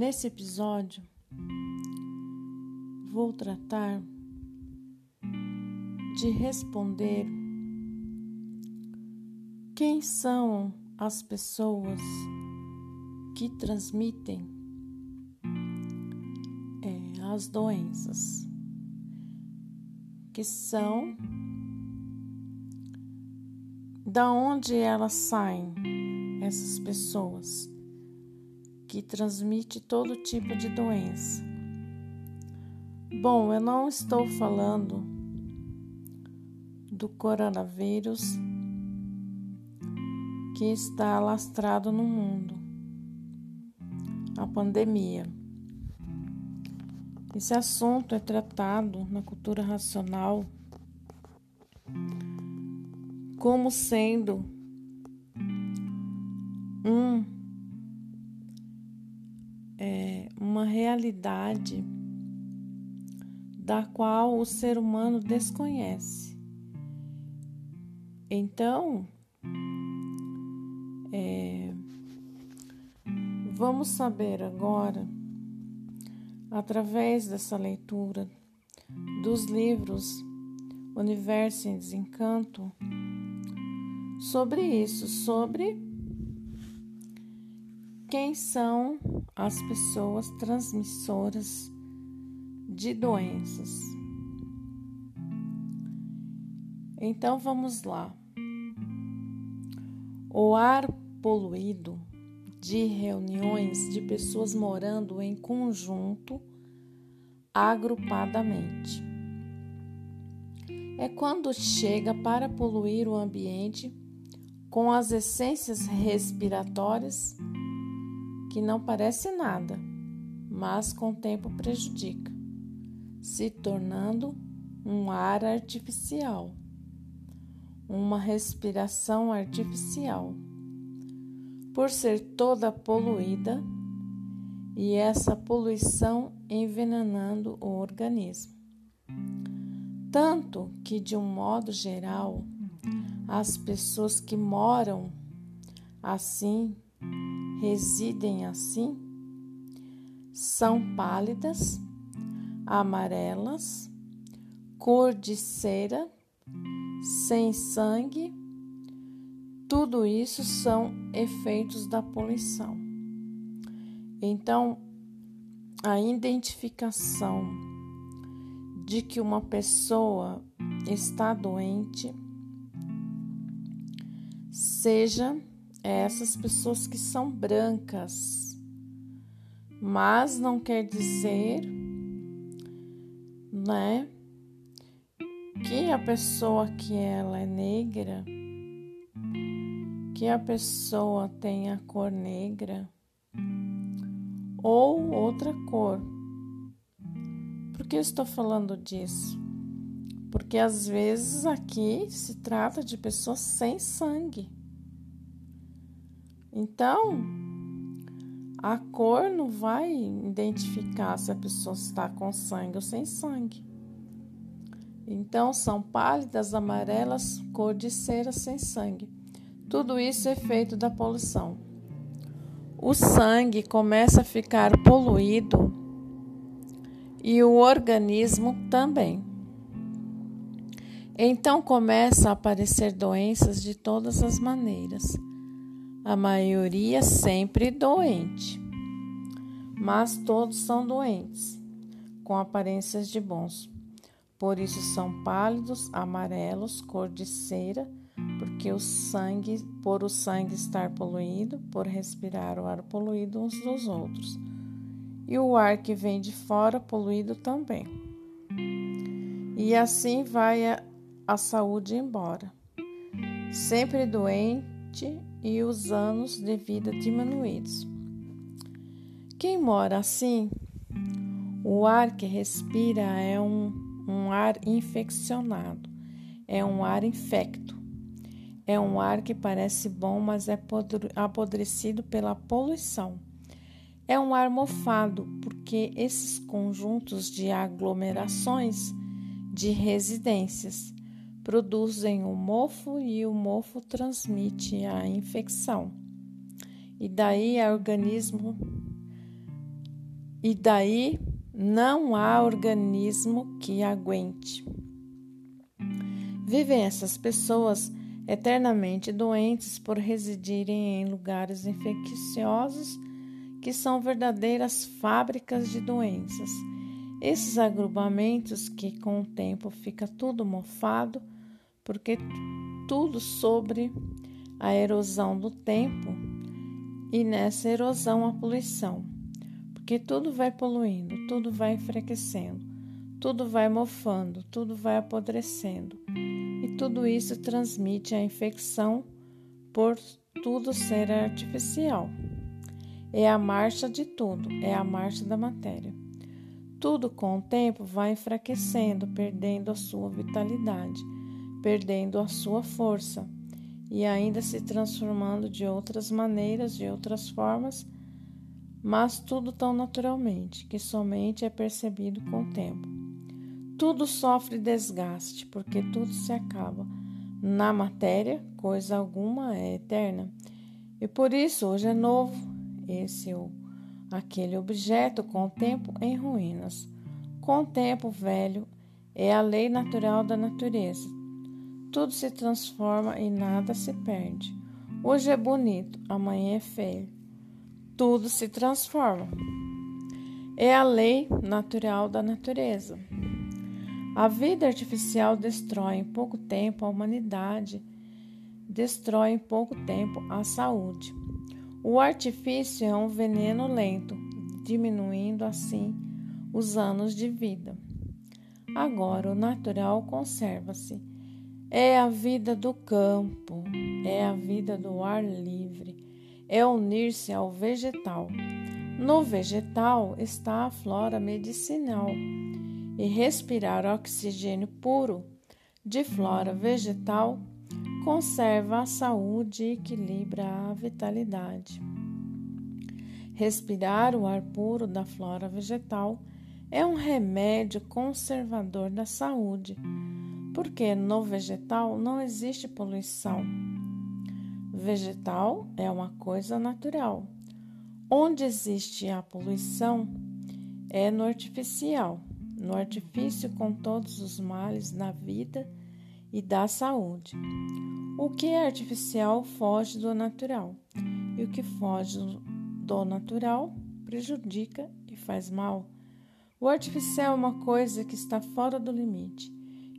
Nesse episódio, vou tratar de responder quem são as pessoas que transmitem é, as doenças, que são da onde elas saem, essas pessoas que transmitem todo tipo de doença. Bom, eu não estou falando do coronavírus que está alastrado no mundo, a pandemia. Esse assunto é tratado na cultura racional como sendo um realidade da qual o ser humano desconhece. Então, é, vamos saber agora, através dessa leitura dos livros Universo em Desencanto, sobre isso, sobre quem são as pessoas transmissoras de doenças. Então vamos lá. O ar poluído de reuniões de pessoas morando em conjunto, agrupadamente. É quando chega para poluir o ambiente com as essências respiratórias que não parece nada, mas com o tempo prejudica, se tornando um ar artificial uma respiração artificial, por ser toda poluída e essa poluição envenenando o organismo. Tanto que, de um modo geral, as pessoas que moram assim, residem assim, são pálidas, amarelas, cor de cera sem sangue, tudo isso são efeitos da poluição. Então, a identificação de que uma pessoa está doente, seja essas pessoas que são brancas, mas não quer dizer, né? que a pessoa que ela é negra, que a pessoa tenha cor negra ou outra cor. Por que estou falando disso? Porque às vezes aqui se trata de pessoas sem sangue. Então, a cor não vai identificar se a pessoa está com sangue ou sem sangue. Então são pálidas, amarelas, cor de cera sem sangue. Tudo isso é feito da poluição. O sangue começa a ficar poluído e o organismo também. Então começa a aparecer doenças de todas as maneiras. A maioria sempre doente, mas todos são doentes, com aparências de bons. Por isso são pálidos, amarelos, cor de cera, porque o sangue, por o sangue estar poluído, por respirar o ar poluído uns dos outros. E o ar que vem de fora poluído também. E assim vai a, a saúde embora. Sempre doente e os anos de vida diminuídos. Quem mora assim, o ar que respira é um um ar infeccionado, é um ar infecto. É um ar que parece bom, mas é apodrecido pela poluição. É um ar mofado, porque esses conjuntos de aglomerações de residências produzem o mofo e o mofo transmite a infecção. E daí o organismo e daí não há organismo que aguente. Vivem essas pessoas eternamente doentes por residirem em lugares infecciosos que são verdadeiras fábricas de doenças. Esses agrupamentos que com o tempo fica tudo mofado, porque tudo sobre a erosão do tempo e nessa erosão a poluição, porque tudo vai poluindo, tudo vai enfraquecendo, tudo vai mofando, tudo vai apodrecendo e tudo isso transmite a infecção por tudo ser artificial. É a marcha de tudo, é a marcha da matéria. Tudo com o tempo vai enfraquecendo, perdendo a sua vitalidade, perdendo a sua força e ainda se transformando de outras maneiras, de outras formas, mas tudo tão naturalmente que somente é percebido com o tempo. Tudo sofre desgaste, porque tudo se acaba. Na matéria, coisa alguma é eterna. E por isso hoje é novo, esse ou aquele objeto com o tempo em ruínas. Com o tempo velho é a lei natural da natureza. Tudo se transforma e nada se perde. Hoje é bonito, amanhã é feio. Tudo se transforma. É a lei natural da natureza. A vida artificial destrói em pouco tempo a humanidade, destrói em pouco tempo a saúde. O artifício é um veneno lento, diminuindo assim os anos de vida. Agora, o natural conserva-se. É a vida do campo, é a vida do ar livre, é unir-se ao vegetal. No vegetal está a flora medicinal e respirar oxigênio puro de flora vegetal conserva a saúde e equilibra a vitalidade. Respirar o ar puro da flora vegetal é um remédio conservador da saúde, porque no vegetal não existe poluição. Vegetal é uma coisa natural. Onde existe a poluição é no artificial, no artifício com todos os males da vida e da saúde. O que é artificial foge do natural, e o que foge do natural prejudica e faz mal. O artificial é uma coisa que está fora do limite,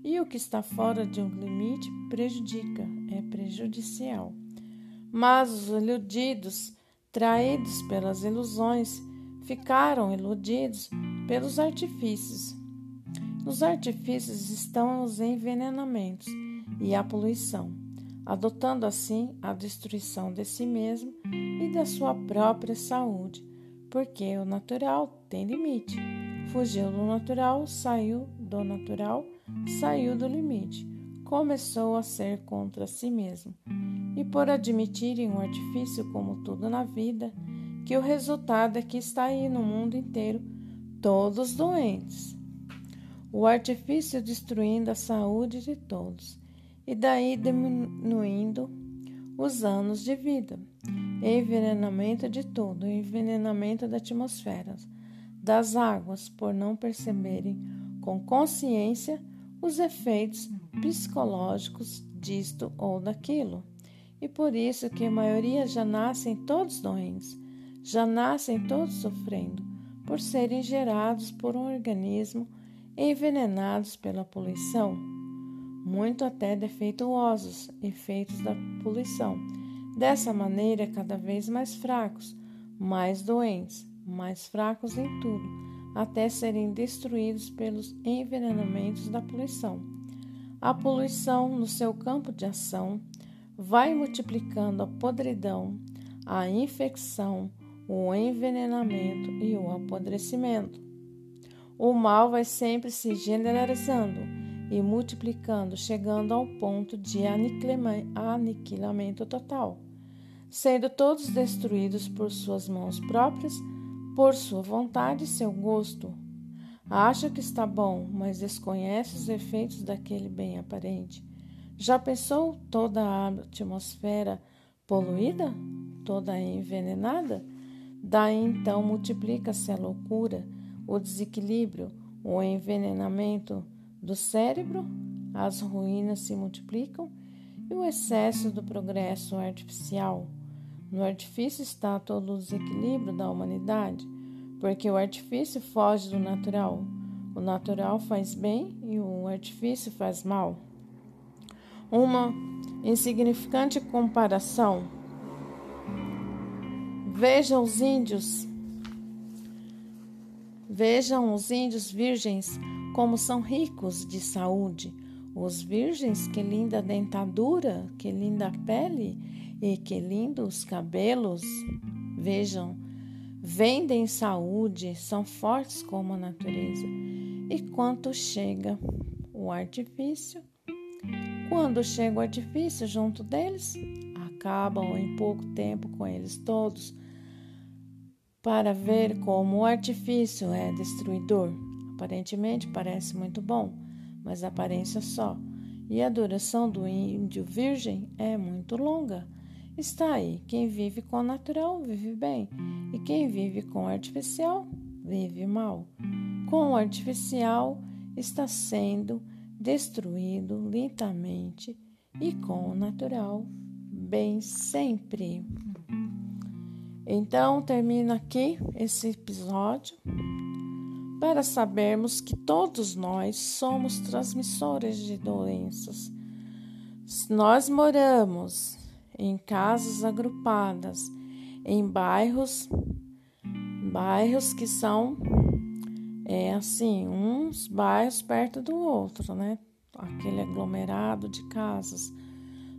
e o que está fora de um limite prejudica, é prejudicial. Mas os iludidos, traídos pelas ilusões, ficaram iludidos pelos artifícios. Nos artifícios estão os envenenamentos e a poluição adotando assim a destruição de si mesmo e da sua própria saúde, porque o natural tem limite. Fugiu do natural, saiu do natural, saiu do limite, começou a ser contra si mesmo. E por admitirem um artifício como tudo na vida, que o resultado é que está aí no mundo inteiro todos doentes. O artifício destruindo a saúde de todos e daí diminuindo os anos de vida. Envenenamento de tudo, envenenamento da atmosfera, das águas, por não perceberem com consciência os efeitos psicológicos disto ou daquilo. E por isso que a maioria já nascem todos doentes, já nascem todos sofrendo, por serem gerados por um organismo envenenados pela poluição muito até defeituosos, efeitos da poluição. Dessa maneira, cada vez mais fracos, mais doentes, mais fracos em tudo, até serem destruídos pelos envenenamentos da poluição. A poluição, no seu campo de ação, vai multiplicando a podridão, a infecção, o envenenamento e o apodrecimento. O mal vai sempre se generalizando e multiplicando, chegando ao ponto de aniquilamento total, sendo todos destruídos por suas mãos próprias, por sua vontade e seu gosto. Acha que está bom, mas desconhece os efeitos daquele bem aparente. Já pensou toda a atmosfera poluída? Toda envenenada? Daí então multiplica-se a loucura, o desequilíbrio, o envenenamento do cérebro, as ruínas se multiplicam e o excesso do progresso artificial. No artifício está todo o desequilíbrio da humanidade, porque o artifício foge do natural. O natural faz bem e o artifício faz mal. Uma insignificante comparação. Veja os índios. Vejam os índios virgens como são ricos de saúde. Os virgens, que linda dentadura, que linda pele e que lindos cabelos. Vejam, vendem saúde, são fortes como a natureza. E quanto chega o artifício? Quando chega o artifício junto deles, acabam em pouco tempo com eles todos, para ver como o artifício é destruidor. Aparentemente parece muito bom, mas aparência só. E a duração do índio virgem é muito longa. Está aí, quem vive com o natural vive bem, e quem vive com artificial vive mal. Com o artificial está sendo destruído lentamente e com o natural bem sempre. Então termino aqui esse episódio para sabermos que todos nós somos transmissores de doenças. Nós moramos em casas agrupadas, em bairros, bairros que são é assim, uns bairros perto do outro, né? Aquele aglomerado de casas.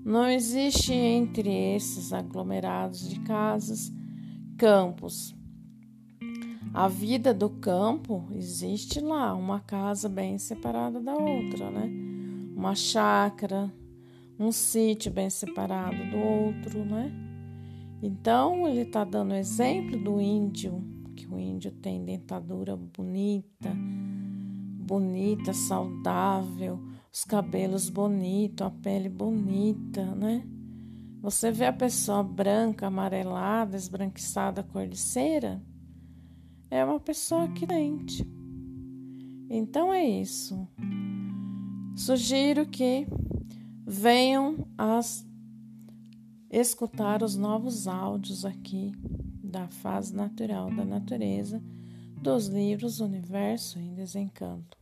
Não existe entre esses aglomerados de casas campos a vida do campo existe lá, uma casa bem separada da outra, né? Uma chácara, um sítio bem separado do outro, né? Então ele está dando exemplo do índio, que o índio tem dentadura bonita, bonita, saudável, os cabelos bonitos, a pele bonita, né? Você vê a pessoa branca, amarelada, esbranquiçada, cor de cera? é uma pessoa crente. Então é isso. Sugiro que venham a escutar os novos áudios aqui da fase natural da natureza dos livros Universo em Desencanto.